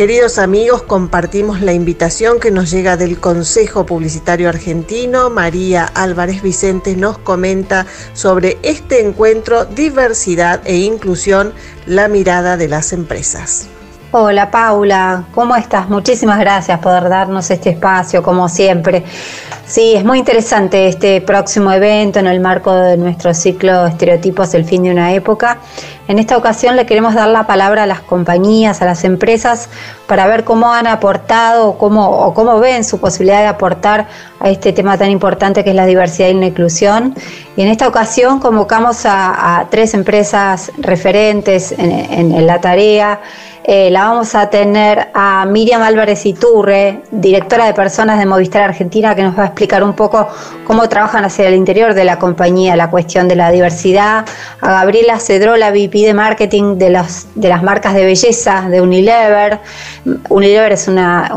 Queridos amigos, compartimos la invitación que nos llega del Consejo Publicitario Argentino. María Álvarez Vicente nos comenta sobre este encuentro Diversidad e Inclusión, la mirada de las empresas. Hola Paula, ¿cómo estás? Muchísimas gracias por darnos este espacio, como siempre. Sí, es muy interesante este próximo evento en el marco de nuestro ciclo Estereotipos del fin de una época. En esta ocasión le queremos dar la palabra a las compañías, a las empresas, para ver cómo han aportado o cómo, cómo ven su posibilidad de aportar a este tema tan importante que es la diversidad y la inclusión. Y en esta ocasión convocamos a, tres empresas referentes en la tarea. Eh, la vamos a tener a Miriam Álvarez Iturre, directora de personas de Movistar Argentina, que nos va a explicar un poco cómo trabajan hacia el interior de la compañía la cuestión de la diversidad. A Gabriela Cedrola, VP de marketing de, de las marcas de belleza de Unilever. Unilever es una,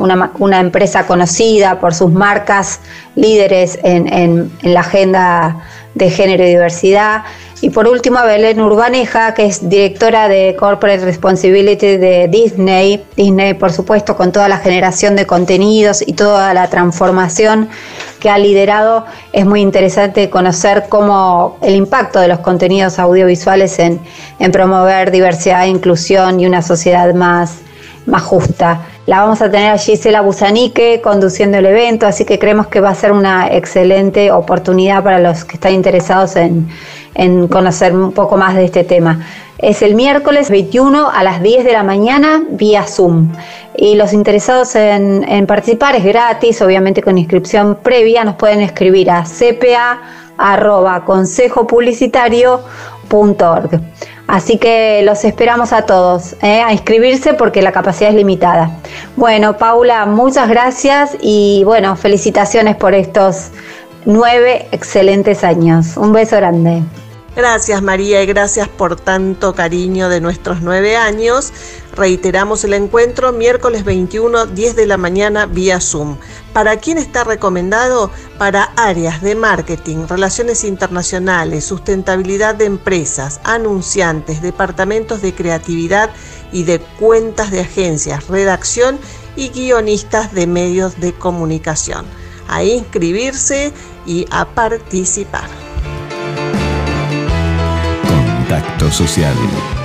empresa conocida por sus marcas líderes en, en la agenda de género y diversidad. Y por último, Belén Urbaneja, que es directora de Corporate Responsibility de Disney. Disney, por supuesto, con toda la generación de contenidos y toda la transformación que ha liderado. Es muy interesante conocer cómo el impacto de los contenidos audiovisuales en, promover diversidad inclusión y una sociedad más, más justa. La vamos a tener a Gisela Busanique conduciendo el evento, así que creemos que va a ser una excelente oportunidad para los que están interesados en en conocer un poco más de este tema. Es el miércoles 21 a las 10 de la mañana vía Zoom. Y los interesados en, participar es gratis, obviamente con inscripción previa, nos pueden escribir a cpa.consejopublicitario.org. Así que los esperamos a todos ¿eh? a inscribirse porque la capacidad es limitada. Bueno, Paula, muchas gracias y bueno, felicitaciones por estos nueve excelentes años. Un beso grande. Gracias María y gracias por tanto cariño de nuestros nueve años. Reiteramos el encuentro miércoles 21, 10 de la mañana vía Zoom. ¿Para quién está recomendado? Para áreas de marketing, relaciones internacionales, sustentabilidad de empresas, anunciantes, departamentos de creatividad y de cuentas de agencias, redacción y guionistas de medios de comunicación. A inscribirse y a participar. social.